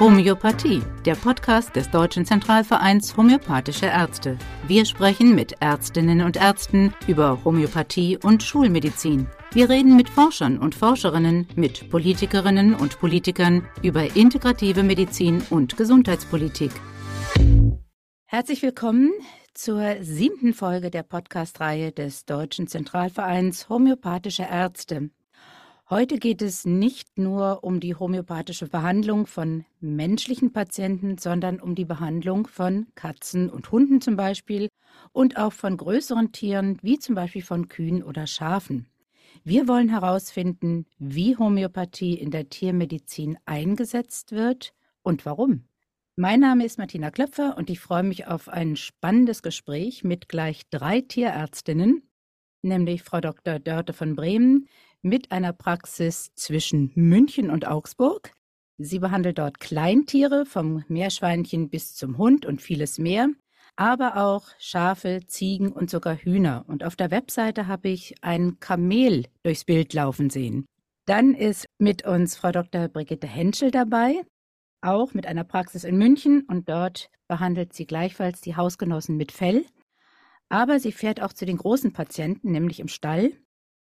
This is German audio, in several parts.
Homöopathie, der Podcast des Deutschen Zentralvereins Homöopathische Ärzte. Wir sprechen mit Ärztinnen und Ärzten über Homöopathie und Schulmedizin. Wir reden mit Forschern und Forscherinnen, mit Politikerinnen und Politikern über integrative Medizin und Gesundheitspolitik. Herzlich willkommen zur siebten Folge der Podcast-Reihe des Deutschen Zentralvereins Homöopathische Ärzte. Heute geht es nicht nur um die homöopathische Behandlung von menschlichen Patienten, sondern um die Behandlung von Katzen und Hunden zum Beispiel und auch von größeren Tieren wie zum Beispiel von Kühen oder Schafen. Wir wollen herausfinden, wie Homöopathie in der Tiermedizin eingesetzt wird und warum. Mein Name ist Martina Klöpfer und ich freue mich auf ein spannendes Gespräch mit gleich drei Tierärztinnen, nämlich Frau Dr. Dörte von Bremen, mit einer Praxis zwischen München und Augsburg. Sie behandelt dort Kleintiere, vom Meerschweinchen bis zum Hund und vieles mehr, aber auch Schafe, Ziegen und sogar Hühner. Und auf der Webseite habe ich ein Kamel durchs Bild laufen sehen. Dann ist mit uns Frau Dr. Brigitte Henschel dabei, auch mit einer Praxis in München und dort behandelt sie gleichfalls die Hausgenossen mit Fell. Aber sie fährt auch zu den großen Patienten, nämlich im Stall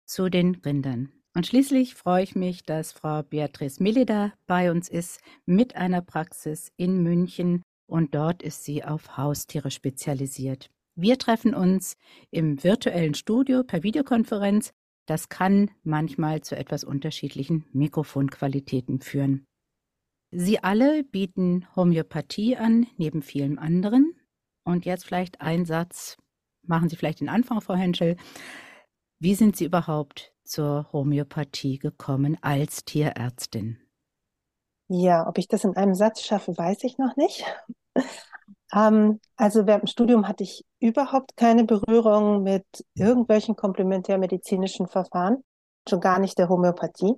zu den Rindern. Und schließlich freue ich mich, dass Frau Beatrice Millida bei uns ist mit einer Praxis in München und dort ist sie auf Haustiere spezialisiert. Wir treffen uns im virtuellen Studio per Videokonferenz. Das kann manchmal zu etwas unterschiedlichen Mikrofonqualitäten führen. Sie alle bieten Homöopathie an, neben vielen anderen. Und jetzt vielleicht ein Satz, machen Sie vielleicht den Anfang, Frau Henschel. Wie sind Sie überhaupt zur Homöopathie gekommen als Tierärztin? Ja, ob ich das in einem Satz schaffe, weiß ich noch nicht. ähm, also während dem Studium hatte ich überhaupt keine Berührung mit irgendwelchen komplementärmedizinischen Verfahren, schon gar nicht der Homöopathie.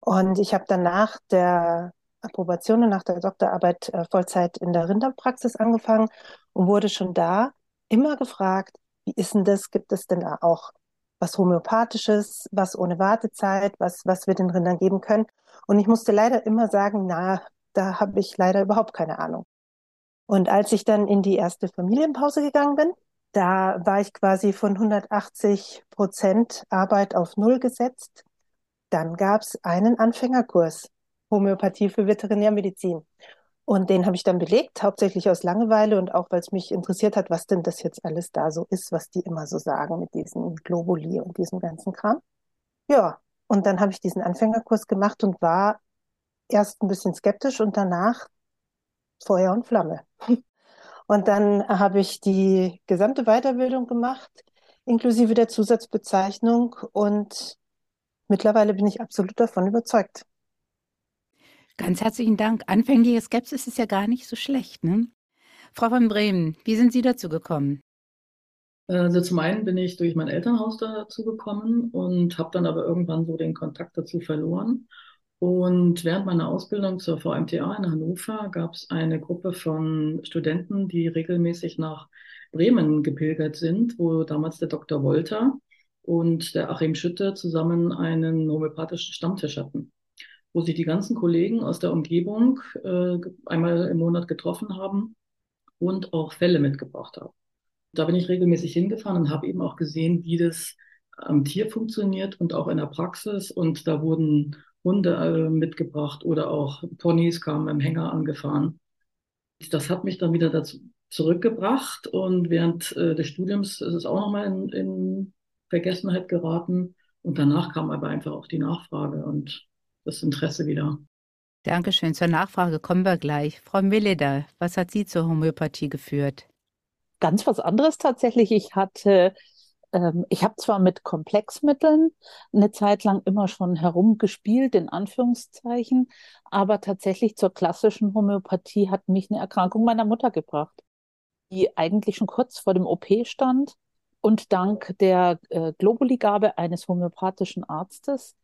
Und ich habe dann nach der Approbation und nach der Doktorarbeit äh, Vollzeit in der Rinderpraxis angefangen und wurde schon da immer gefragt, wie ist denn das? Gibt es denn da auch was Homöopathisches, was ohne Wartezeit, was, was wir den Rindern geben können. Und ich musste leider immer sagen, na, da habe ich leider überhaupt keine Ahnung. Und als ich dann in die erste Familienpause gegangen bin, da war ich quasi von 180 Prozent Arbeit auf Null gesetzt. Dann gab es einen Anfängerkurs, Homöopathie für Veterinärmedizin. Und den habe ich dann belegt, hauptsächlich aus Langeweile und auch, weil es mich interessiert hat, was denn das jetzt alles da so ist, was die immer so sagen mit diesen Globuli und diesem ganzen Kram. Ja, und dann habe ich diesen Anfängerkurs gemacht und war erst ein bisschen skeptisch und danach Feuer und Flamme. Und dann habe ich die gesamte Weiterbildung gemacht, inklusive der Zusatzbezeichnung und mittlerweile bin ich absolut davon überzeugt. Ganz herzlichen Dank. Anfängliche Skepsis ist ja gar nicht so schlecht. Ne? Frau von Bremen, wie sind Sie dazu gekommen? Also zum einen bin ich durch mein Elternhaus dazu gekommen und habe dann aber irgendwann so den Kontakt dazu verloren. Und während meiner Ausbildung zur VMTA in Hannover gab es eine Gruppe von Studenten, die regelmäßig nach Bremen gepilgert sind, wo damals der Dr. Wolter und der Achim Schütte zusammen einen homöopathischen Stammtisch hatten wo sich die ganzen Kollegen aus der Umgebung äh, einmal im Monat getroffen haben und auch Fälle mitgebracht haben. Da bin ich regelmäßig hingefahren und habe eben auch gesehen, wie das am Tier funktioniert und auch in der Praxis. Und da wurden Hunde äh, mitgebracht oder auch Ponys kamen im Hänger angefahren. Das hat mich dann wieder dazu zurückgebracht und während äh, des Studiums ist es auch nochmal in, in Vergessenheit geraten. Und danach kam aber einfach auch die Nachfrage und das Interesse wieder. Dankeschön. Zur Nachfrage kommen wir gleich. Frau Milleder, was hat Sie zur Homöopathie geführt? Ganz was anderes tatsächlich. Ich hatte, ähm, ich habe zwar mit Komplexmitteln eine Zeit lang immer schon herumgespielt, in Anführungszeichen, aber tatsächlich zur klassischen Homöopathie hat mich eine Erkrankung meiner Mutter gebracht, die eigentlich schon kurz vor dem OP stand und dank der äh, Globuligabe eines homöopathischen Arztes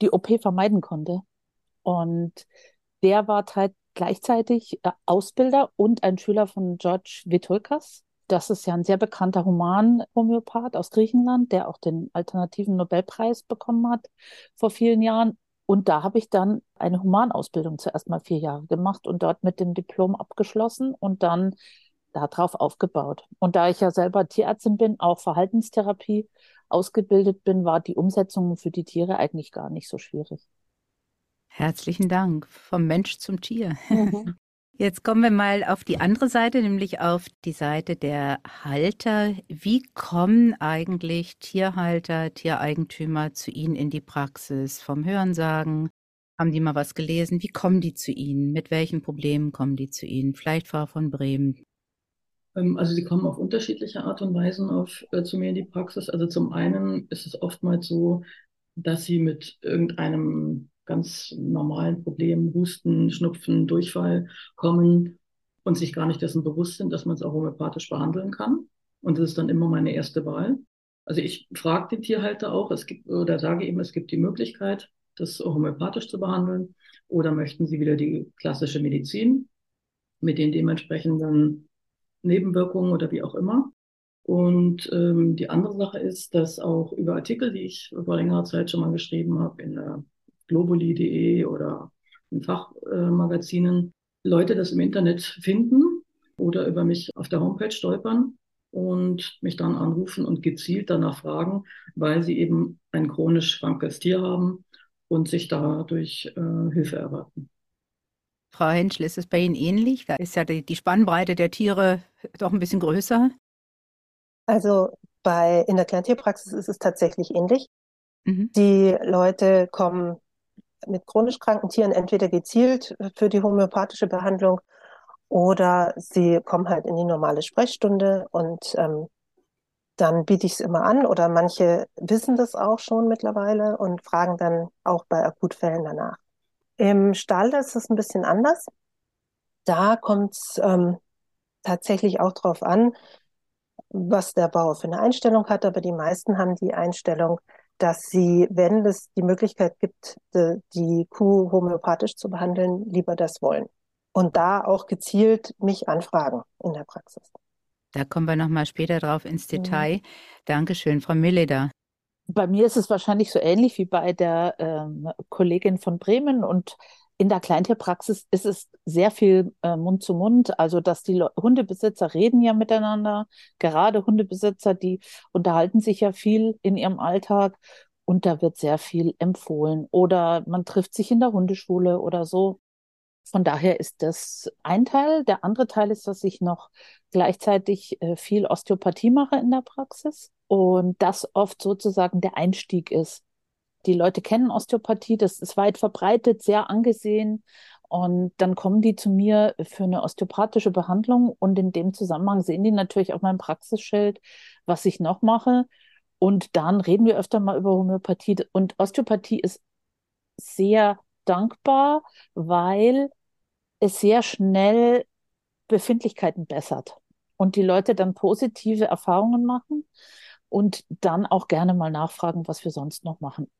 die OP vermeiden konnte. Und der war halt gleichzeitig äh, Ausbilder und ein Schüler von George Vitulkas. Das ist ja ein sehr bekannter Human-Homöopath aus Griechenland, der auch den alternativen Nobelpreis bekommen hat vor vielen Jahren. Und da habe ich dann eine Humanausbildung zuerst mal vier Jahre gemacht und dort mit dem Diplom abgeschlossen und dann darauf aufgebaut. Und da ich ja selber Tierärztin bin, auch Verhaltenstherapie ausgebildet bin, war die Umsetzung für die Tiere eigentlich gar nicht so schwierig. Herzlichen Dank. Vom Mensch zum Tier. Mhm. Jetzt kommen wir mal auf die andere Seite, nämlich auf die Seite der Halter. Wie kommen eigentlich Tierhalter, Tiereigentümer zu Ihnen in die Praxis? Vom Hörensagen? Haben die mal was gelesen? Wie kommen die zu Ihnen? Mit welchen Problemen kommen die zu Ihnen? Vielleicht Frau von Bremen. Ähm, also die kommen auf unterschiedliche Art und Weisen auf, äh, zu mir in die Praxis. Also zum einen ist es oftmals so, dass sie mit irgendeinem ganz normalen Problem, Husten, Schnupfen, Durchfall kommen und sich gar nicht dessen bewusst sind, dass man es auch homöopathisch behandeln kann. Und das ist dann immer meine erste Wahl. Also ich frage die Tierhalter auch, es gibt, oder sage eben, es gibt die Möglichkeit, das homöopathisch zu behandeln. Oder möchten sie wieder die klassische Medizin mit den dementsprechenden Nebenwirkungen oder wie auch immer. Und ähm, die andere Sache ist, dass auch über Artikel, die ich vor längerer Zeit schon mal geschrieben habe, in äh, globuli.de oder in Fachmagazinen, äh, Leute das im Internet finden oder über mich auf der Homepage stolpern und mich dann anrufen und gezielt danach fragen, weil sie eben ein chronisch krankes Tier haben und sich dadurch äh, Hilfe erwarten. Frau Henschel, ist es bei Ihnen ähnlich? Da ist ja die, die Spannbreite der Tiere doch ein bisschen größer. Also bei, in der Kleintierpraxis ist es tatsächlich ähnlich. Mhm. Die Leute kommen mit chronisch kranken Tieren entweder gezielt für die homöopathische Behandlung oder sie kommen halt in die normale Sprechstunde und ähm, dann biete ich es immer an oder manche wissen das auch schon mittlerweile und fragen dann auch bei Akutfällen danach. Im Stall ist es ein bisschen anders. Da kommt es ähm, tatsächlich auch drauf an, was der Bauer für eine Einstellung hat, aber die meisten haben die Einstellung, dass sie, wenn es die Möglichkeit gibt, die, die Kuh homöopathisch zu behandeln, lieber das wollen. Und da auch gezielt mich anfragen in der Praxis. Da kommen wir nochmal später drauf ins mhm. Detail. Mhm. Dankeschön, Frau Milleder. Bei mir ist es wahrscheinlich so ähnlich wie bei der ähm, Kollegin von Bremen und in der Kleintierpraxis ist es sehr viel äh, Mund zu Mund, also dass die Le Hundebesitzer reden ja miteinander, gerade Hundebesitzer, die unterhalten sich ja viel in ihrem Alltag und da wird sehr viel empfohlen oder man trifft sich in der Hundeschule oder so. Von daher ist das ein Teil. Der andere Teil ist, dass ich noch gleichzeitig äh, viel Osteopathie mache in der Praxis und das oft sozusagen der Einstieg ist. Die Leute kennen Osteopathie, das ist weit verbreitet, sehr angesehen. Und dann kommen die zu mir für eine osteopathische Behandlung und in dem Zusammenhang sehen die natürlich auch mein Praxisschild, was ich noch mache. Und dann reden wir öfter mal über Homöopathie. Und Osteopathie ist sehr dankbar, weil es sehr schnell Befindlichkeiten bessert und die Leute dann positive Erfahrungen machen und dann auch gerne mal nachfragen, was wir sonst noch machen.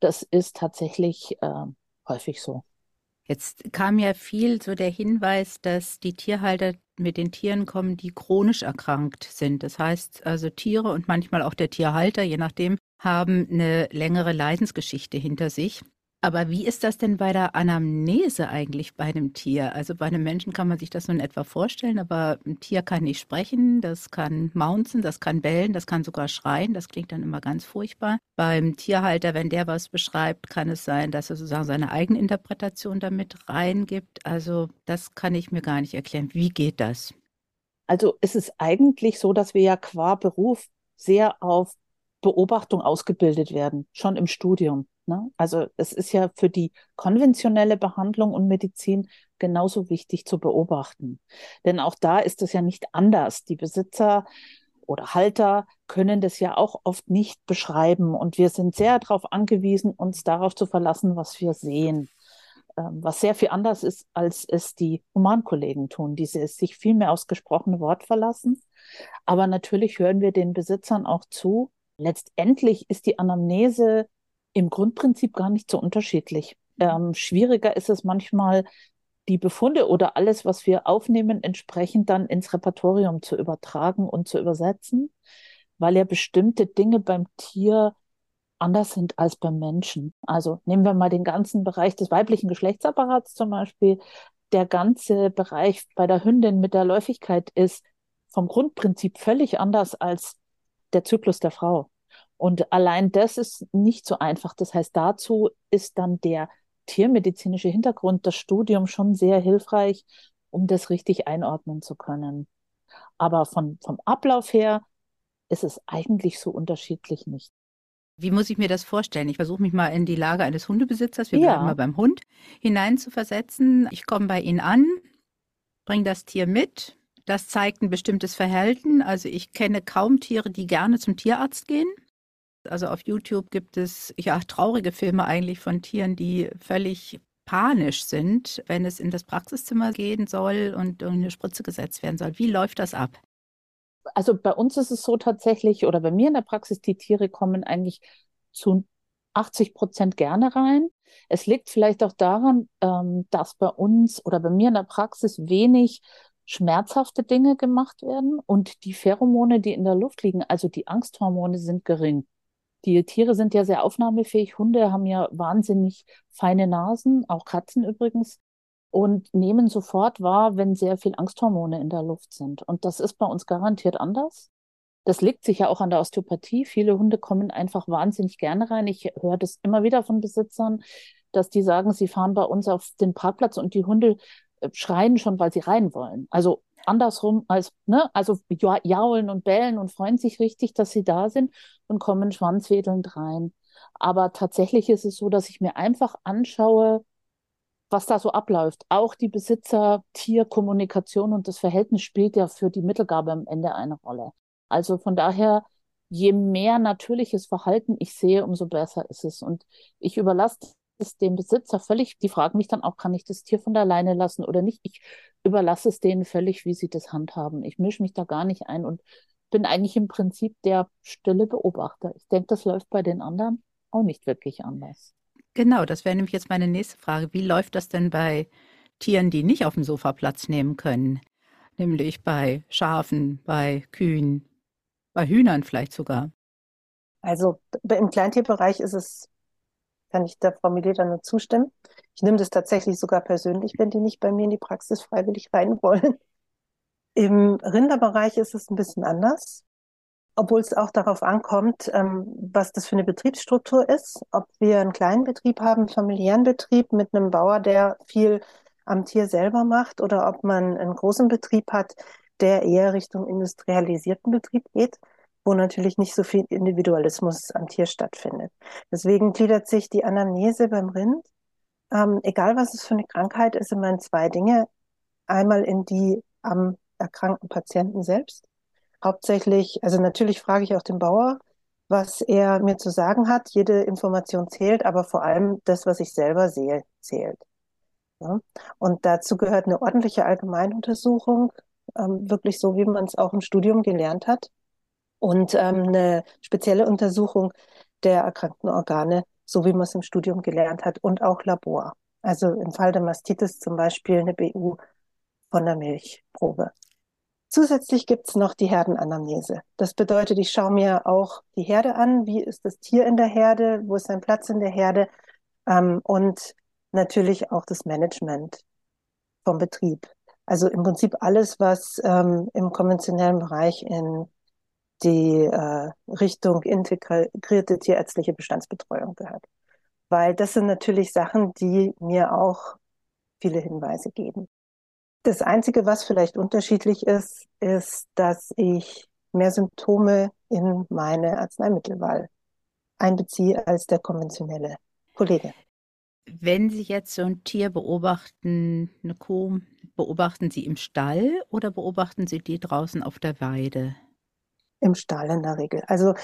Das ist tatsächlich äh, häufig so. Jetzt kam ja viel so der Hinweis, dass die Tierhalter mit den Tieren kommen, die chronisch erkrankt sind. Das heißt also Tiere und manchmal auch der Tierhalter, je nachdem, haben eine längere Leidensgeschichte hinter sich. Aber wie ist das denn bei der Anamnese eigentlich bei einem Tier? Also bei einem Menschen kann man sich das nun etwa vorstellen, aber ein Tier kann nicht sprechen, das kann maunzen, das kann bellen, das kann sogar schreien. Das klingt dann immer ganz furchtbar. Beim Tierhalter, wenn der was beschreibt, kann es sein, dass er sozusagen seine eigene Interpretation damit reingibt. Also das kann ich mir gar nicht erklären. Wie geht das? Also es ist eigentlich so, dass wir ja qua Beruf sehr auf Beobachtung ausgebildet werden, schon im Studium. Ne? Also es ist ja für die konventionelle Behandlung und Medizin genauso wichtig zu beobachten. Denn auch da ist es ja nicht anders. Die Besitzer oder Halter können das ja auch oft nicht beschreiben. Und wir sind sehr darauf angewiesen, uns darauf zu verlassen, was wir sehen. Ähm, was sehr viel anders ist, als es die Humankollegen tun, die sich viel mehr aufs gesprochene Wort verlassen. Aber natürlich hören wir den Besitzern auch zu. Letztendlich ist die Anamnese im Grundprinzip gar nicht so unterschiedlich. Ähm, schwieriger ist es manchmal, die Befunde oder alles, was wir aufnehmen, entsprechend dann ins Repertorium zu übertragen und zu übersetzen, weil ja bestimmte Dinge beim Tier anders sind als beim Menschen. Also nehmen wir mal den ganzen Bereich des weiblichen Geschlechtsapparats zum Beispiel. Der ganze Bereich bei der Hündin mit der Läufigkeit ist vom Grundprinzip völlig anders als der Zyklus der Frau. Und allein das ist nicht so einfach. Das heißt, dazu ist dann der tiermedizinische Hintergrund, das Studium schon sehr hilfreich, um das richtig einordnen zu können. Aber von, vom Ablauf her ist es eigentlich so unterschiedlich nicht. Wie muss ich mir das vorstellen? Ich versuche mich mal in die Lage eines Hundebesitzers, wir Ja. bleiben mal beim Hund, hineinzuversetzen. Ich komme bei Ihnen an, bringe das Tier mit. Das zeigt ein bestimmtes Verhalten. Also ich kenne kaum Tiere, die gerne zum Tierarzt gehen. Also auf YouTube gibt es ja traurige Filme eigentlich von Tieren, die völlig panisch sind, wenn es in das Praxiszimmer gehen soll und eine Spritze gesetzt werden soll. Wie läuft das ab? Also bei uns ist es so tatsächlich, oder bei mir in der Praxis, die Tiere kommen eigentlich zu 80 Prozent gerne rein. Es liegt vielleicht auch daran, ähm, dass bei uns oder bei mir in der Praxis wenig schmerzhafte Dinge gemacht werden und die Pheromone, die in der Luft liegen, also die Angsthormone, sind gering. Die Tiere sind ja sehr aufnahmefähig. Hunde haben ja wahnsinnig feine Nasen, auch Katzen übrigens, und nehmen sofort wahr, wenn sehr viel Angsthormone in der Luft sind. Und das ist bei uns garantiert anders. Das liegt sicher auch an der Osteopathie. Viele Hunde kommen einfach wahnsinnig gerne rein. Ich höre das immer wieder von Besitzern, dass die sagen, sie fahren bei uns auf den Parkplatz und die Hunde schreien schon, weil sie rein wollen. Also andersrum als, ne, also ja- jaulen und bellen und freuen sich richtig, dass sie da sind und kommen schwanzwedelnd rein. Aber tatsächlich ist es so, dass ich mir einfach anschaue, was da so abläuft. Auch die Besitzer-Tier-Kommunikation und das Verhältnis spielt ja für die Mittelgabe am Ende eine Rolle. Also von daher, je mehr natürliches Verhalten ich sehe, umso besser ist es. Und ich überlasse es dem Besitzer völlig. Die fragen mich dann auch, kann ich das Tier von der Leine lassen oder nicht? Ich überlasse es denen völlig, wie sie das handhaben. Ich mische mich da gar nicht ein und bin eigentlich im Prinzip der stille Beobachter. Ich denke, das läuft bei den anderen auch nicht wirklich anders. Genau, das wäre nämlich jetzt meine nächste Frage. Wie läuft das denn bei Tieren, die nicht auf dem Sofa Platz nehmen können? Nämlich bei Schafen, bei Kühen, bei Hühnern vielleicht sogar. Also im Kleintierbereich ist es, kann ich der Frau Mileder nur zustimmen. Ich nehme das tatsächlich sogar persönlich, wenn die nicht bei mir in die Praxis freiwillig rein wollen. Im Rinderbereich ist es ein bisschen anders, obwohl es auch darauf ankommt, ähm, was das für eine Betriebsstruktur ist. Ob wir einen kleinen Betrieb haben, einen familiären Betrieb mit einem Bauer, der viel am Tier selber macht, oder ob man einen großen Betrieb hat, der eher Richtung industrialisierten Betrieb geht wo natürlich nicht so viel Individualismus am Tier stattfindet. Deswegen gliedert sich die Anamnese beim Rind, ähm, egal was es für eine Krankheit ist, immer in zwei Dinge. Einmal in die am erkrankten Patienten selbst. Hauptsächlich, also natürlich frage ich auch den Bauer, was er mir zu sagen hat. Jede Information zählt, aber vor allem das, was ich selber sehe, zählt. Ja? Und dazu gehört eine ordentliche Allgemeinuntersuchung, ähm, wirklich so, wie man es auch im Studium gelernt hat und ähm, eine spezielle Untersuchung der erkrankten Organe, so wie man es im Studium gelernt hat, und auch Labor. Also im Fall der Mastitis zum Beispiel eine BU von der Milchprobe. Zusätzlich gibt es noch die Herdenanamnese. Das bedeutet, ich schaue mir auch die Herde an. Wie ist das Tier in der Herde? Wo ist sein Platz in der Herde? Ähm, und natürlich auch das Management vom Betrieb. Also im Prinzip alles, was ähm, im konventionellen Bereich in die äh, Richtung integrierte tierärztliche Bestandsbetreuung gehört. Weil das sind natürlich Sachen, die mir auch viele Hinweise geben. Das Einzige, was vielleicht unterschiedlich ist, ist, dass ich mehr Symptome in meine Arzneimittelwahl einbeziehe als der konventionelle Kollege. Wenn Sie jetzt so ein Tier beobachten, eine Kuh, beobachten Sie im Stall oder beobachten Sie die draußen auf der Weide? Im Stall in der Regel. Also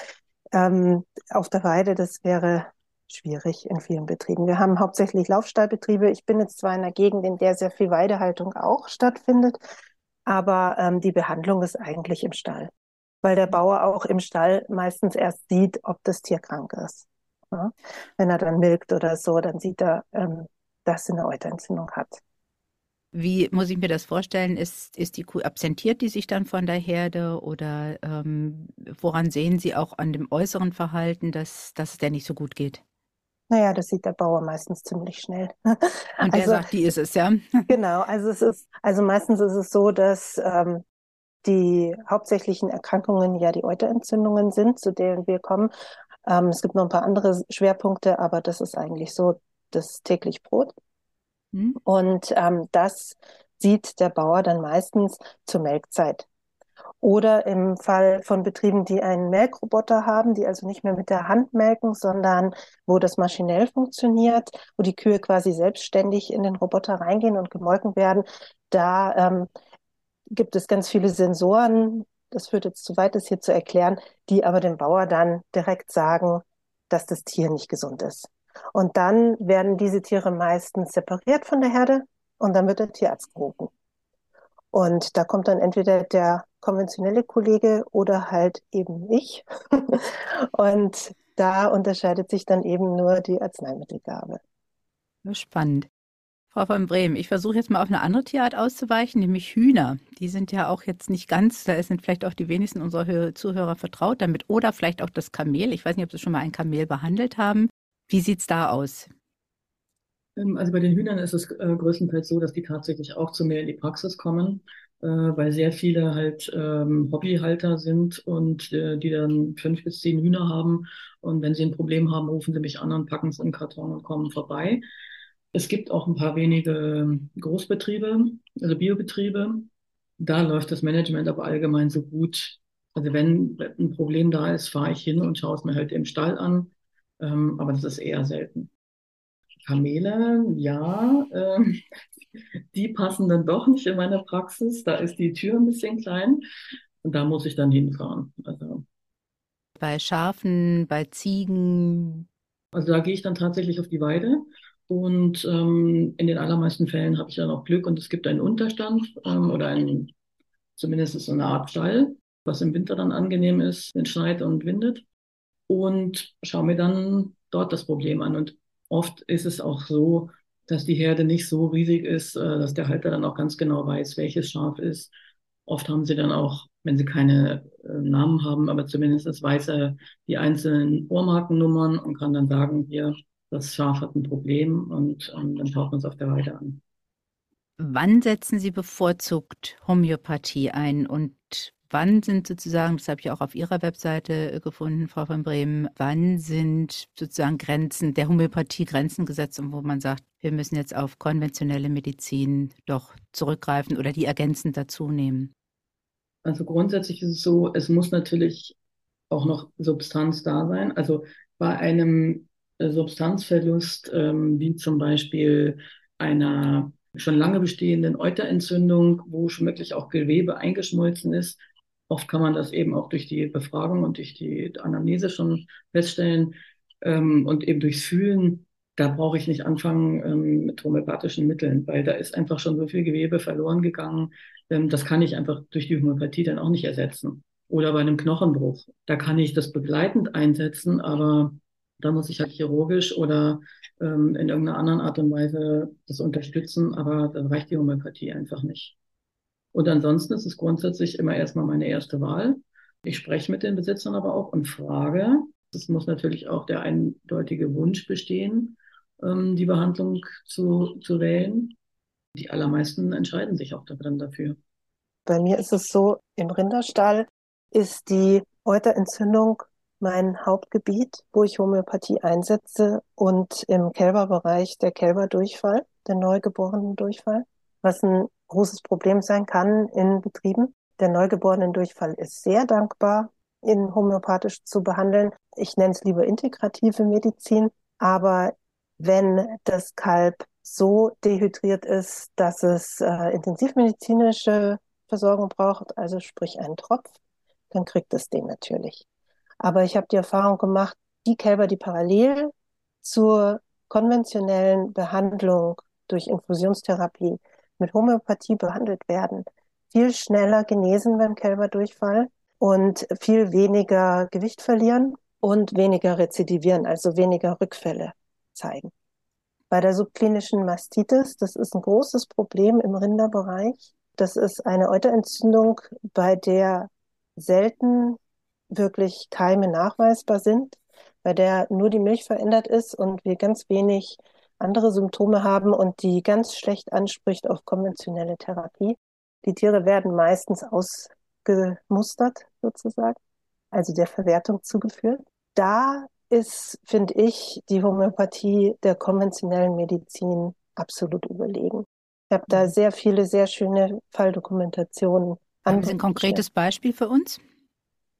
ähm, auf der Weide, das wäre schwierig in vielen Betrieben. Wir haben hauptsächlich Laufstallbetriebe. Ich bin jetzt zwar in einer Gegend, in der sehr viel Weidehaltung auch stattfindet, aber ähm, die Behandlung ist eigentlich im Stall, weil der Bauer auch im Stall meistens erst sieht, ob das Tier krank ist. Ja? Wenn er dann milkt oder so, dann sieht er, ähm, dass er eine Euterentzündung hat. Wie muss ich mir das vorstellen? Ist, ist die Kuh absentiert, die sich dann von der Herde oder ähm, woran sehen Sie auch an dem äußeren Verhalten, dass, dass es der nicht so gut geht? Naja, das sieht der Bauer meistens ziemlich schnell. Und der also, sagt, die ist es, ja? Genau, also es ist, also meistens ist es so, dass ähm, die hauptsächlichen Erkrankungen ja die Euterentzündungen sind, zu denen wir kommen. Ähm, es gibt noch ein paar andere Schwerpunkte, aber das ist eigentlich so das täglich Brot. Mhm. Und ähm, das sieht der Bauer dann meistens zur Melkzeit. Oder im Fall von Betrieben, die einen Melkroboter haben, die also nicht mehr mit der Hand melken, sondern wo das maschinell funktioniert, wo die Kühe quasi selbstständig in den Roboter reingehen und gemolken werden, da ähm, gibt es ganz viele Sensoren, das führt jetzt zu weit, das hier zu erklären, die aber dem Bauer dann direkt sagen, dass das Tier nicht gesund ist. Und dann werden diese Tiere meistens separiert von der Herde und dann wird der Tierarzt gerufen. Und da kommt dann entweder der konventionelle Kollege oder halt eben ich. und da unterscheidet sich dann eben nur die Arzneimittelgabe. Spannend. Frau von Bremen, ich versuche jetzt mal auf eine andere Tierart auszuweichen, nämlich Hühner. Die sind ja auch jetzt nicht ganz, da sind vielleicht auch die wenigsten unserer Zuhörer vertraut damit. Oder vielleicht auch das Kamel. Ich weiß nicht, ob Sie schon mal ein Kamel behandelt haben. Wie sieht es da aus? Ähm, also bei den Hühnern ist es äh, größtenteils so, dass die tatsächlich auch zu mir in die Praxis kommen, äh, weil sehr viele halt ähm, Hobbyhalter sind und äh, die dann fünf bis zehn Hühner haben. Und wenn sie ein Problem haben, rufen sie mich an und packen es in den Karton und kommen vorbei. Es gibt auch ein paar wenige Großbetriebe, also Biobetriebe. Da läuft das Management aber allgemein so gut. Also wenn ein Problem da ist, fahre ich hin und schaue es mir halt im Stall an. Ähm, aber das ist eher selten. Kamele, ja, äh, die passen dann doch nicht in meine Praxis. Da ist die Tür ein bisschen klein und da muss ich dann hinfahren. Also, bei Schafen, bei Ziegen? Also da gehe ich dann tatsächlich auf die Weide und ähm, in den allermeisten Fällen habe ich dann auch Glück und es gibt einen Unterstand ähm, oder einen, zumindest so eine Art Stall, was im Winter dann angenehm ist, wenn es schneit und windet und schaue mir dann dort das Problem an. Und Oft ist es auch so, dass die Herde nicht so riesig ist, äh, dass der Halter dann auch ganz genau weiß, welches Schaf ist. Oft haben sie dann auch, wenn sie keine äh, Namen haben, aber zumindest weiß er die einzelnen Ohrmarkennummern und kann dann sagen, hier, das Schaf hat ein Problem und ähm, dann schaut man es auf der Weide an. Wann setzen Sie bevorzugt Homöopathie ein und Wann sind sozusagen, das habe ich auch auf Ihrer Webseite äh, gefunden, Frau von Bremen, wann sind sozusagen Grenzen, der Homöopathie Grenzen gesetzt und wo man sagt, wir müssen jetzt auf konventionelle Medizin doch zurückgreifen oder die ergänzend dazu nehmen? Also grundsätzlich ist es so, es muss natürlich auch noch Substanz da sein. Also bei einem äh, Substanzverlust, ähm, wie zum Beispiel einer schon lange bestehenden Euterentzündung, wo schon wirklich auch Gewebe eingeschmolzen ist, Oft kann man das eben auch durch die Befragung und durch die Anamnese schon feststellen ähm, und eben durchs Fühlen. Da brauche ich nicht anfangen ähm, mit homöopathischen Mitteln, weil da ist einfach schon so viel Gewebe verloren gegangen. Ähm, das kann ich einfach durch die Homöopathie dann auch nicht ersetzen. Oder bei einem Knochenbruch. Da kann ich das begleitend einsetzen, aber da muss ich halt chirurgisch oder ähm, in irgendeiner anderen Art und Weise das unterstützen, aber da reicht die Homöopathie einfach nicht. Und ansonsten ist es grundsätzlich immer erstmal meine erste Wahl. Ich spreche mit den Besitzern aber auch und frage. Es muss natürlich auch der eindeutige Wunsch bestehen, ähm, die Behandlung zu, zu wählen. Die allermeisten entscheiden sich auch dann dafür. Bei mir ist es so, im Rinderstall ist die Euterentzündung mein Hauptgebiet, wo ich Homöopathie einsetze und im Kälberbereich der Kälberdurchfall, der neugeborenen Durchfall, was ein großes Problem sein kann in Betrieben. Der neugeborenen Durchfall ist sehr dankbar, in homöopathisch zu behandeln. Ich nenne es lieber integrative Medizin. Aber wenn das Kalb so dehydriert ist, dass es äh, intensivmedizinische Versorgung braucht, also sprich einen Tropf, dann kriegt es den natürlich. Aber ich habe die Erfahrung gemacht, die Kälber, die parallel zur konventionellen Behandlung durch Infusionstherapie mit Homöopathie behandelt werden, viel schneller genesen beim Kälberdurchfall und viel weniger Gewicht verlieren und weniger rezidivieren, also weniger Rückfälle zeigen. Bei der subklinischen Mastitis, das ist ein großes Problem im Rinderbereich. Das ist eine Euterentzündung, bei der selten wirklich Keime nachweisbar sind, bei der nur die Milch verändert ist und wir ganz wenig andere Symptome haben und die ganz schlecht anspricht auf konventionelle Therapie. Die Tiere werden meistens ausgemustert sozusagen, also der Verwertung zugeführt. Da ist, finde ich, die Homöopathie der konventionellen Medizin absolut überlegen. Ich habe da mhm. sehr viele, sehr schöne Falldokumentationen. Haben Sie ein konkretes Beispiel für uns?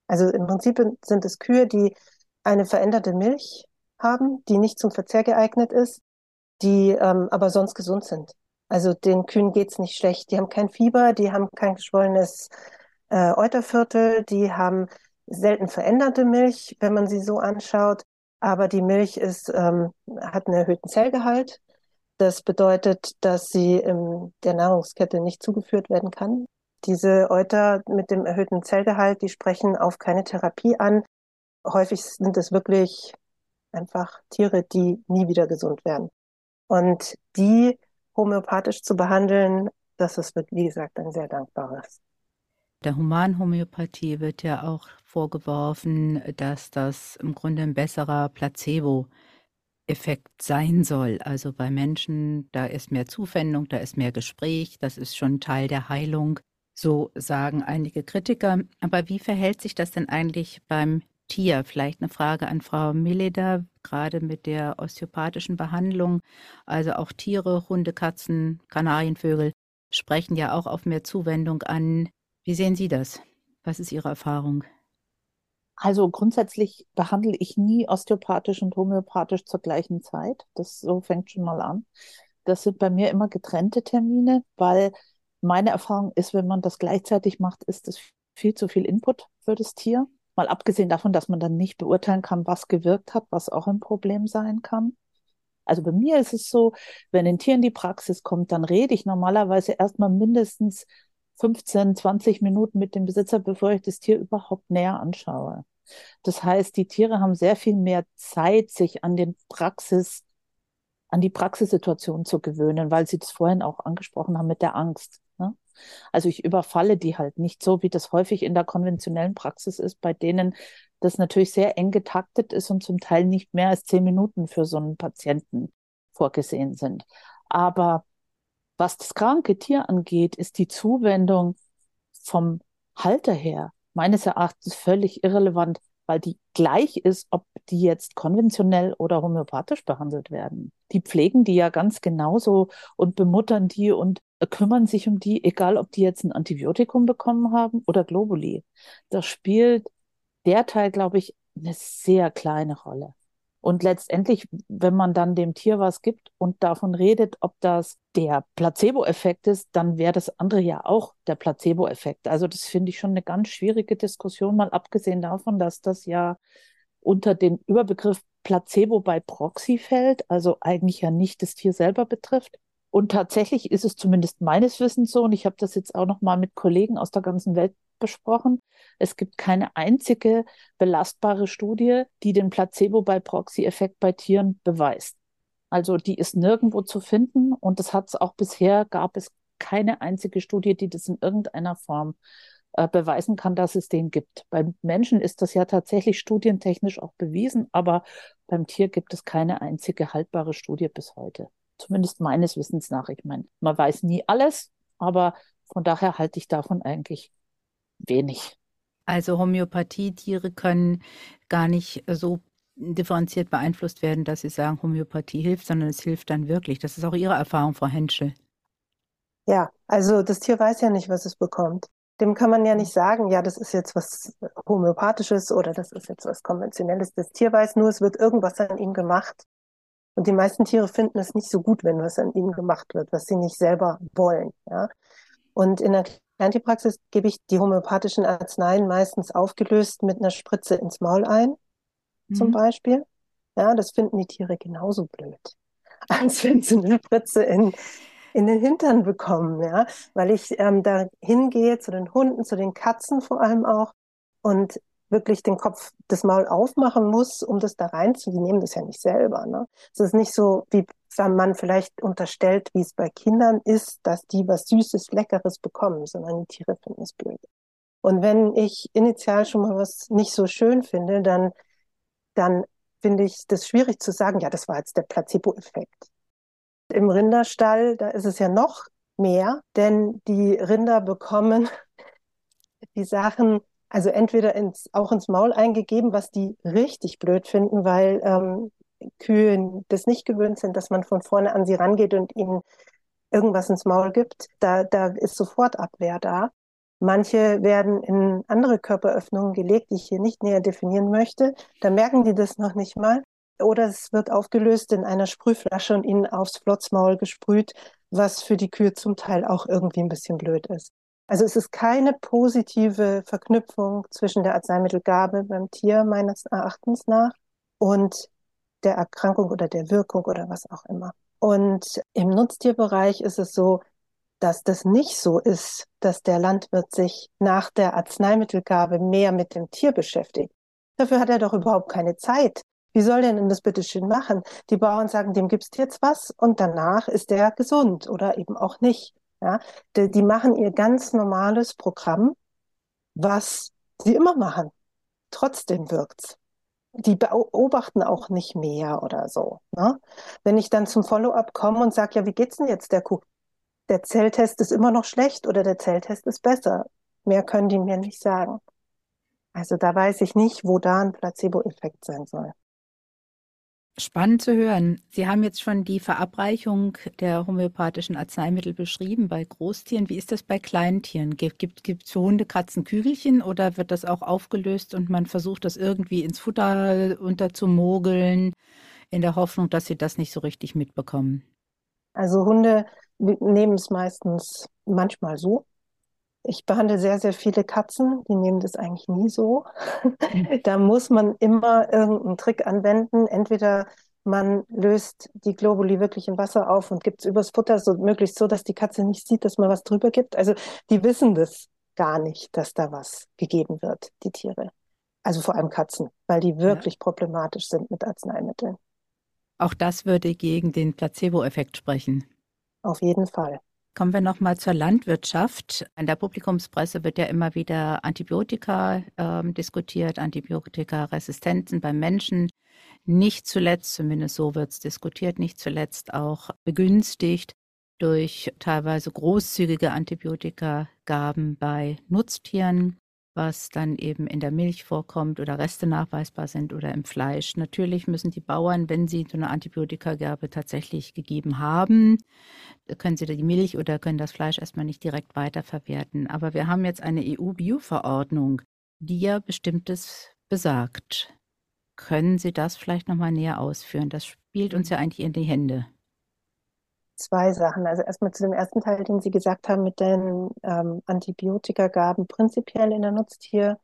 Also im Prinzip sind es Kühe, die eine veränderte Milch haben, die nicht zum Verzehr geeignet ist, die ähm, aber sonst gesund sind. Also den Kühen geht's nicht schlecht. Die haben kein Fieber, die haben kein geschwollenes äh, Euterviertel, die haben selten veränderte Milch, wenn man sie so anschaut. Aber die Milch ist, ähm, hat einen erhöhten Zellgehalt. Das bedeutet, dass sie in der Nahrungskette nicht zugeführt werden kann. Diese Euter mit dem erhöhten Zellgehalt, die sprechen auf keine Therapie an. Häufig sind es wirklich einfach Tiere, die nie wieder gesund werden. Und die homöopathisch zu behandeln, das ist, wie gesagt, ein sehr dankbares. Der Humanhomöopathie wird ja auch vorgeworfen, dass das im Grunde ein besserer Placebo-Effekt sein soll. Also bei Menschen, da ist mehr Zuwendung, da ist mehr Gespräch, das ist schon Teil der Heilung. So sagen einige Kritiker. Aber wie verhält sich das denn eigentlich beim Tier? Vielleicht eine Frage an Frau Milleder, gerade mit der osteopathischen Behandlung. Also auch Tiere, Hunde, Katzen, Kanarienvögel sprechen ja auch auf mehr Zuwendung an. Wie sehen Sie das? Was ist Ihre Erfahrung? Also grundsätzlich behandle ich nie osteopathisch und homöopathisch zur gleichen Zeit. Das so fängt schon mal an. Das sind bei mir immer getrennte Termine, weil meine Erfahrung ist, wenn man das gleichzeitig macht, ist es viel zu viel Input für das Tier. Mal abgesehen davon, dass man dann nicht beurteilen kann, was gewirkt hat, was auch ein Problem sein kann. Also bei mir ist es so, wenn ein Tier in die Praxis kommt, dann rede ich normalerweise erstmal mindestens 15, 20 Minuten mit dem Besitzer, bevor ich das Tier überhaupt näher anschaue. Das heißt, die Tiere haben sehr viel mehr Zeit, sich an den Praxis, an die Praxissituation zu gewöhnen, weil sie das vorhin auch angesprochen haben mit der Angst. Ne? Also ich überfalle die halt nicht so, wie das häufig in der konventionellen Praxis ist, bei denen das natürlich sehr eng getaktet ist und zum Teil nicht mehr als zehn Minuten für so einen Patienten vorgesehen sind. Aber was das kranke Tier angeht, ist die Zuwendung vom Halter her meines Erachtens völlig irrelevant, weil die gleich ist, ob die jetzt konventionell oder homöopathisch behandelt werden. Die pflegen die ja ganz genauso und bemuttern die und kümmern sich um die, egal ob die jetzt ein Antibiotikum bekommen haben oder Globuli. Das spielt der Teil, glaube ich, eine sehr kleine Rolle. Und letztendlich, wenn man dann dem Tier was gibt und davon redet, ob das der Placebo-Effekt ist, dann wäre das andere ja auch der Placebo-Effekt. Also das finde ich schon eine ganz schwierige Diskussion, mal abgesehen davon, dass das ja unter den Überbegriff Placebo bei Proxy fällt, also eigentlich ja nicht das Tier selber betrifft. Und tatsächlich ist es zumindest meines Wissens so, und ich habe das jetzt auch noch mal mit Kollegen aus der ganzen Welt besprochen. Es gibt keine einzige belastbare Studie, die den Placebo bei Proxy-Effekt bei Tieren beweist. Also die ist nirgendwo zu finden und das hat es auch bisher, gab es keine einzige Studie, die das in irgendeiner Form äh, beweisen kann, dass es den gibt. Beim Menschen ist das ja tatsächlich studientechnisch auch bewiesen, aber beim Tier gibt es keine einzige haltbare Studie bis heute. Zumindest meines Wissens nach. Ich meine, man weiß nie alles, aber von daher halte ich davon eigentlich wenig. Also Homöopathietiere können gar nicht so differenziert beeinflusst werden, dass Sie sagen, Homöopathie hilft, sondern es hilft dann wirklich. Das ist auch Ihre Erfahrung, Frau Henschel. Ja, also das Tier weiß ja nicht, was es bekommt. Dem kann man ja nicht sagen, ja, das ist jetzt was Homöopathisches oder das ist jetzt was Konventionelles. Das Tier weiß nur, es wird irgendwas an ihm gemacht. Und die meisten Tiere finden es nicht so gut, wenn was an ihnen gemacht wird, was sie nicht selber wollen. Ja? Und in der Antipraxis gebe ich die homöopathischen Arzneien meistens aufgelöst mit einer Spritze ins Maul ein, mhm. zum Beispiel. Ja, das finden die Tiere genauso blöd, als wenn sie eine Spritze in, in den Hintern bekommen, ja, weil ich ähm, da hingehe zu den Hunden, zu den Katzen vor allem auch und wirklich den Kopf, das Maul aufmachen muss, um das da reinzunehmen. Die nehmen das ja nicht selber. Ne? Es ist nicht so wie man vielleicht unterstellt, wie es bei Kindern ist, dass die was Süßes, Leckeres bekommen, sondern die Tiere finden es blöd. Und wenn ich initial schon mal was nicht so schön finde, dann, dann finde ich das schwierig zu sagen, ja, das war jetzt der Placebo-Effekt. Im Rinderstall, da ist es ja noch mehr, denn die Rinder bekommen die Sachen also entweder ins, auch ins Maul eingegeben, was die richtig blöd finden, weil ähm, Kühe das nicht gewöhnt sind, dass man von vorne an sie rangeht und ihnen irgendwas ins Maul gibt. Da, da ist sofort Abwehr da. Manche werden in andere Körperöffnungen gelegt, die ich hier nicht näher definieren möchte. Da merken die das noch nicht mal. Oder es wird aufgelöst in einer Sprühflasche und ihnen aufs Flotzmaul gesprüht, was für die Kühe zum Teil auch irgendwie ein bisschen blöd ist. Also es ist keine positive Verknüpfung zwischen der Arzneimittelgabe beim Tier meines Erachtens nach und der Erkrankung oder der Wirkung oder was auch immer. Und im Nutztierbereich ist es so, dass das nicht so ist, dass der Landwirt sich nach der Arzneimittelgabe mehr mit dem Tier beschäftigt. Dafür hat er doch überhaupt keine Zeit. Wie soll der denn das bitte schön machen? Die Bauern sagen, dem gibst jetzt was und danach ist er gesund oder eben auch nicht. Ja, die, die machen ihr ganz normales Programm, was sie immer machen. Trotzdem wirkt's. Die beobachten auch nicht mehr oder so. Ne? Wenn ich dann zum Follow-up komme und sage, ja, wie geht's denn jetzt der Kuh? Der Zelltest ist immer noch schlecht oder der Zelltest ist besser. Mehr können die mir nicht sagen. Also da weiß ich nicht, wo da ein Placebo-Effekt sein soll. Spannend zu hören. Sie haben jetzt schon die Verabreichung der homöopathischen Arzneimittel beschrieben bei Großtieren. Wie ist das bei Kleintieren? Gibt es für Hunde, Katzen Kügelchen oder wird das auch aufgelöst und man versucht das irgendwie ins Futter unterzumogeln, in der Hoffnung, dass sie das nicht so richtig mitbekommen? Also Hunde nehmen es meistens manchmal so. Ich behandle sehr, sehr viele Katzen, die nehmen das eigentlich nie so. Mhm. da muss man immer irgendeinen Trick anwenden. Entweder man löst die Globuli wirklich im Wasser auf und gibt es übers Futter so möglichst so, dass die Katze nicht sieht, dass man was drüber gibt. Also die wissen das gar nicht, dass da was gegeben wird, die Tiere. Also vor allem Katzen, weil die wirklich ja. problematisch sind mit Arzneimitteln. Auch das würde gegen den Placebo-Effekt sprechen. Auf jeden Fall. Kommen wir nochmal zur Landwirtschaft. In der Publikumspresse wird ja immer wieder Antibiotika äh, diskutiert, Antibiotikaresistenzen beim Menschen. Nicht zuletzt, zumindest so wird es diskutiert, nicht zuletzt auch begünstigt durch teilweise großzügige Antibiotikagaben bei Nutztieren was dann eben in der Milch vorkommt oder Reste nachweisbar sind oder im Fleisch. Natürlich müssen die Bauern, wenn sie so eine Antibiotikagabe tatsächlich gegeben haben, können sie die Milch oder können das Fleisch erstmal nicht direkt weiterverwerten. Aber wir haben jetzt eine EU-Bio-Verordnung, die ja bestimmtes besagt. Können Sie das vielleicht nochmal näher ausführen? Das spielt uns ja eigentlich in die Hände zwei Sachen. Also erstmal zu dem ersten Teil, den Sie gesagt haben, mit den ähm, Antibiotikagaben prinzipiell in der Nutztier,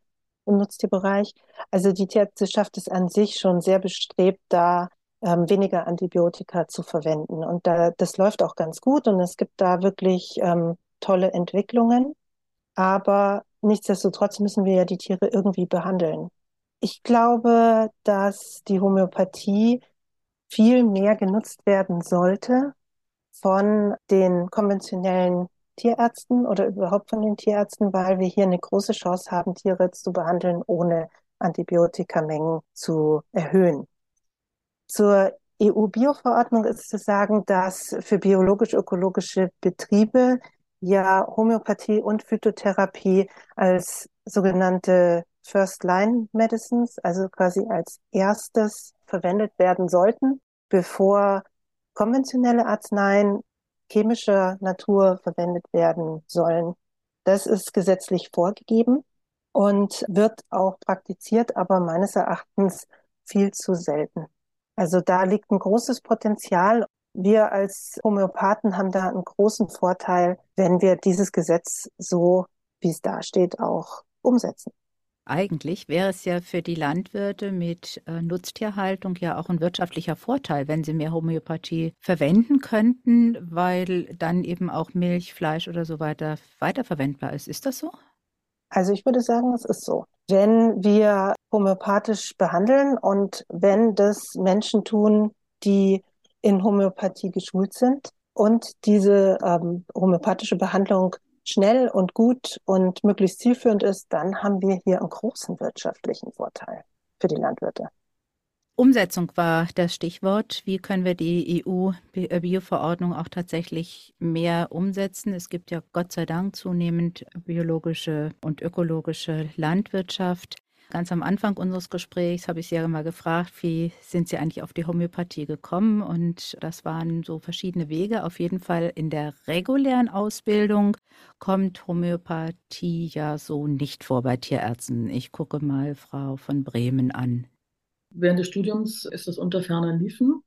im Nutztierbereich. Also die Tierärzteschaft ist an sich schon sehr bestrebt, da ähm, weniger Antibiotika zu verwenden. Und da, das läuft auch ganz gut und es gibt da wirklich ähm, tolle Entwicklungen. Aber nichtsdestotrotz müssen wir ja die Tiere irgendwie behandeln. Ich glaube, dass die Homöopathie viel mehr genutzt werden sollte, von den konventionellen Tierärzten oder überhaupt von den Tierärzten, weil wir hier eine große Chance haben, Tiere zu behandeln, ohne Antibiotikamengen zu erhöhen. Zur EU-Bio-Verordnung ist zu sagen, dass für biologisch-ökologische Betriebe ja Homöopathie und Phytotherapie als sogenannte First-Line-Medicines, also quasi als erstes verwendet werden sollten, bevor konventionelle Arzneien chemischer Natur verwendet werden sollen. Das ist gesetzlich vorgegeben und wird auch praktiziert, aber meines Erachtens viel zu selten. Also da liegt ein großes Potenzial. Wir als Homöopathen haben da einen großen Vorteil, wenn wir dieses Gesetz so, wie es da steht, auch umsetzen. Eigentlich wäre es ja für die Landwirte mit äh, Nutztierhaltung ja auch ein wirtschaftlicher Vorteil, wenn sie mehr Homöopathie verwenden könnten, weil dann eben auch Milch, Fleisch oder so weiter weiterverwendbar ist. Ist das so? Also ich würde sagen, es ist so. Wenn wir homöopathisch behandeln und wenn das Menschen tun, die in Homöopathie geschult sind und diese ähm, homöopathische Behandlung schnell und gut und möglichst zielführend ist, dann haben wir hier einen großen wirtschaftlichen Vorteil für die Landwirte. Umsetzung war das Stichwort. Wie können wir die EU-Bioverordnung auch tatsächlich mehr umsetzen? Es gibt ja Gott sei Dank zunehmend biologische und ökologische Landwirtschaft. Ganz am Anfang unseres Gesprächs habe ich Sie ja mal gefragt, wie sind Sie eigentlich auf die Homöopathie gekommen? Und das waren so verschiedene Wege. Auf jeden Fall in der regulären Ausbildung kommt Homöopathie ja so nicht vor bei Tierärzten. Ich gucke mal Frau von Bremen an. Während des Studiums ist es unter ferner Liefen.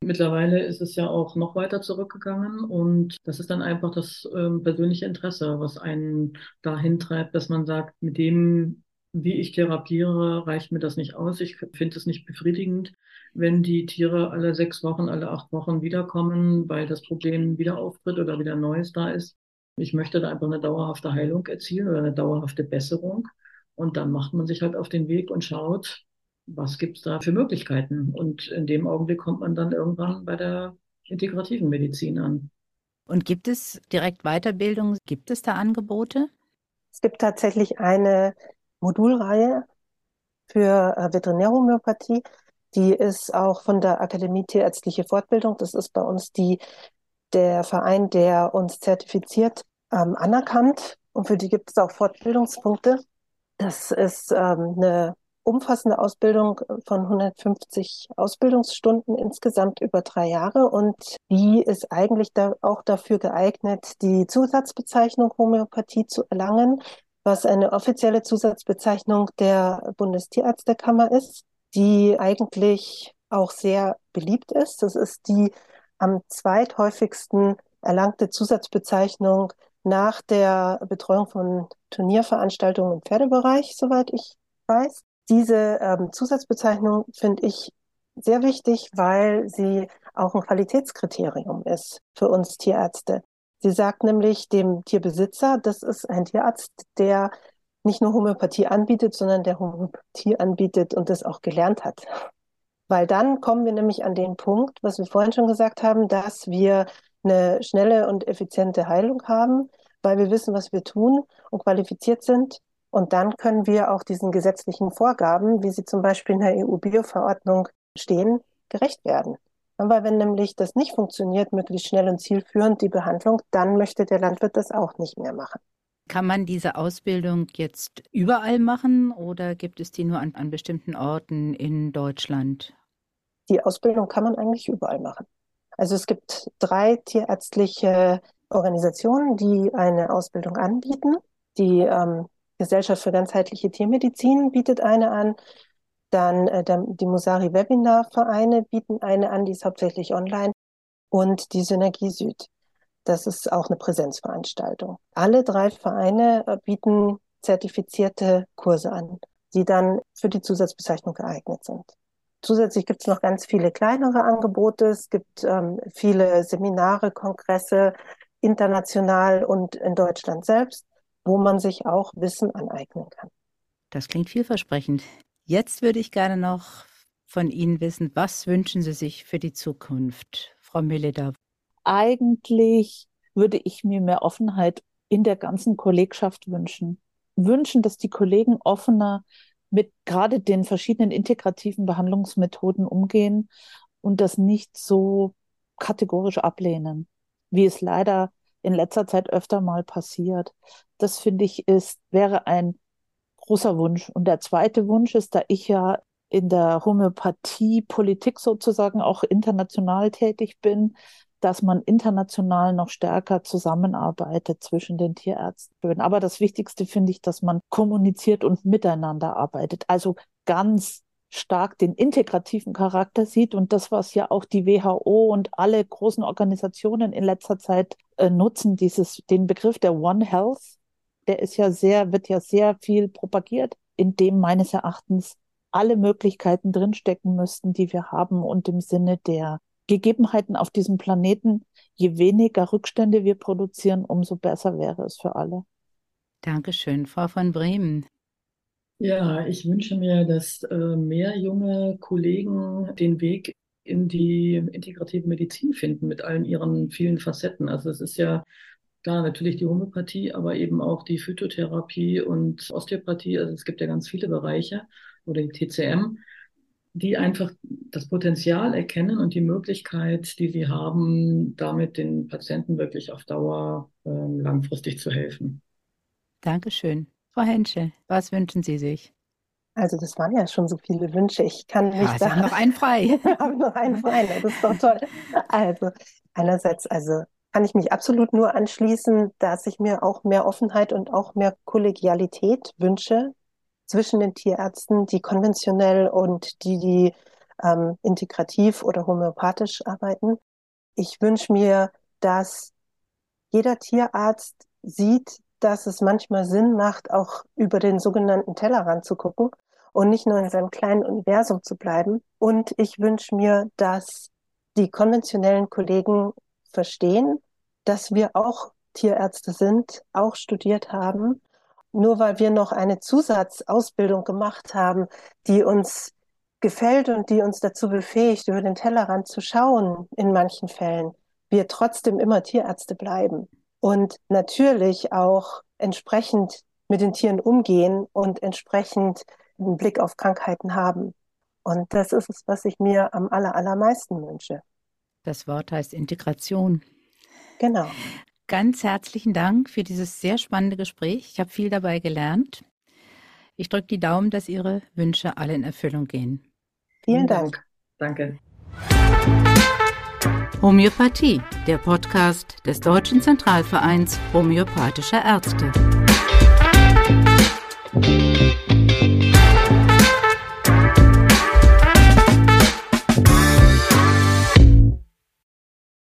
Mittlerweile ist es ja auch noch weiter zurückgegangen und das ist dann einfach das ähm, persönliche Interesse, was einen dahin treibt, dass man sagt, mit dem, wie ich therapiere, reicht mir das nicht aus. Ich finde es nicht befriedigend, wenn die Tiere alle sechs Wochen, alle acht Wochen wiederkommen, weil das Problem wieder auftritt oder wieder Neues da ist. Ich möchte da einfach eine dauerhafte Heilung erzielen oder eine dauerhafte Besserung. Und dann macht man sich halt auf den Weg und schaut, was gibt es da für Möglichkeiten? Und in dem Augenblick kommt man dann irgendwann bei der integrativen Medizin an. Und gibt es direkt Weiterbildung? Gibt es da Angebote? Es gibt tatsächlich eine Modulreihe für äh, Veterinärhomöopathie. Die ist auch von der Akademie Tierärztliche Fortbildung. Das ist bei uns die, der Verein, der uns zertifiziert, ähm, anerkannt. Und für die gibt es auch Fortbildungspunkte. Das ist ähm, eine umfassende Ausbildung von 150 Ausbildungsstunden insgesamt über drei Jahre und die ist eigentlich da auch dafür geeignet, die Zusatzbezeichnung Homöopathie zu erlangen, was eine offizielle Zusatzbezeichnung der Bundestierärztekammer ist, die eigentlich auch sehr beliebt ist. Das ist die am zweithäufigsten erlangte Zusatzbezeichnung nach der Betreuung von Turnierveranstaltungen im Pferdebereich, soweit ich weiß. Diese ähm, Zusatzbezeichnung finde ich sehr wichtig, weil sie auch ein Qualitätskriterium ist für uns Tierärzte. Sie sagt nämlich dem Tierbesitzer, das ist ein Tierarzt, der nicht nur Homöopathie anbietet, sondern der Homöopathie anbietet und das auch gelernt hat. Weil dann kommen wir nämlich an den Punkt, was wir vorhin schon gesagt haben, dass wir eine schnelle und effiziente Heilung haben, weil wir wissen, was wir tun und qualifiziert sind und dann können wir auch diesen gesetzlichen Vorgaben, wie sie zum Beispiel in der EU-Bio-Verordnung stehen, gerecht werden. Aber wenn nämlich das nicht funktioniert, möglichst schnell und zielführend die Behandlung, dann möchte der Landwirt das auch nicht mehr machen. Kann man diese Ausbildung jetzt überall machen oder gibt es die nur an, an bestimmten Orten in Deutschland? Die Ausbildung kann man eigentlich überall machen. Also es gibt drei tierärztliche Organisationen, die eine Ausbildung anbieten. Die ähm, Gesellschaft für ganzheitliche Tiermedizin bietet eine an. Dann äh, die Musari Webinar Vereine bieten eine an, die ist hauptsächlich online. Und die Synergie Süd. Das ist auch eine Präsenzveranstaltung. Alle drei Vereine äh, bieten zertifizierte Kurse an, die dann für die Zusatzbezeichnung geeignet sind. Zusätzlich gibt es noch ganz viele kleinere Angebote. Es gibt ähm, viele Seminare, Kongresse, international und in Deutschland selbst wo man sich auch Wissen aneignen kann. Das klingt vielversprechend. Jetzt würde ich gerne noch von Ihnen wissen, was wünschen Sie sich für die Zukunft, Frau Milleda? Eigentlich würde ich mir mehr Offenheit in der ganzen Kollegschaft wünschen. Wünschen, dass die Kollegen offener mit gerade den verschiedenen integrativen Behandlungsmethoden umgehen und das nicht so kategorisch ablehnen, wie es leider in letzter Zeit öfter mal passiert. Das finde ich ist, wäre ein großer Wunsch. Und der zweite Wunsch ist, da ich ja in der Homöopathie Politik sozusagen auch international tätig bin, dass man international noch stärker zusammenarbeitet zwischen den Tierärzten. Aber das Wichtigste finde ich, dass man kommuniziert und miteinander arbeitet. Also ganz stark den integrativen Charakter sieht und das, was ja auch die WHO und alle großen Organisationen in letzter Zeit äh, nutzen, dieses, den Begriff der One Health, der ist ja sehr, wird ja sehr viel propagiert, in dem meines Erachtens alle Möglichkeiten drinstecken müssten, die wir haben und im Sinne der Gegebenheiten auf diesem Planeten, je weniger Rückstände wir produzieren, umso besser wäre es für alle. Dankeschön, Frau von Bremen. Ja, ich wünsche mir, dass äh, mehr junge Kollegen den Weg in die integrative Medizin finden mit allen ihren vielen Facetten. Also es ist ja klar natürlich die Homöopathie, aber eben auch die Phytotherapie und Osteopathie. Also es gibt ja ganz viele Bereiche oder die TCM, die einfach das Potenzial erkennen und die Möglichkeit, die sie haben, damit den Patienten wirklich auf Dauer äh, langfristig zu helfen. Dankeschön. Frau Hensche, was wünschen Sie sich? Also das waren ja schon so viele Wünsche. Ich kann mich ja, da... Noch einen frei. haben noch einen frei. Das ist doch toll. Also einerseits, also kann ich mich absolut nur anschließen, dass ich mir auch mehr Offenheit und auch mehr Kollegialität wünsche zwischen den Tierärzten, die konventionell und die, die ähm, integrativ oder homöopathisch arbeiten. Ich wünsche mir, dass jeder Tierarzt sieht, dass es manchmal Sinn macht, auch über den sogenannten Tellerrand zu gucken und nicht nur in seinem kleinen Universum zu bleiben. Und ich wünsche mir, dass die konventionellen Kollegen verstehen, dass wir auch Tierärzte sind, auch studiert haben. Nur weil wir noch eine Zusatzausbildung gemacht haben, die uns gefällt und die uns dazu befähigt, über den Tellerrand zu schauen, in manchen Fällen, wir trotzdem immer Tierärzte bleiben und natürlich auch entsprechend mit den Tieren umgehen und entsprechend einen Blick auf Krankheiten haben. Und das ist es, was ich mir am aller, allermeisten wünsche. Das Wort heißt Integration. Genau. Ganz herzlichen Dank für dieses sehr spannende Gespräch. Ich habe viel dabei gelernt. Ich drücke die Daumen, dass Ihre Wünsche alle in Erfüllung gehen. Vielen Dank. Danke. Homöopathie, der Podcast des Deutschen Zentralvereins homöopathischer Ärzte.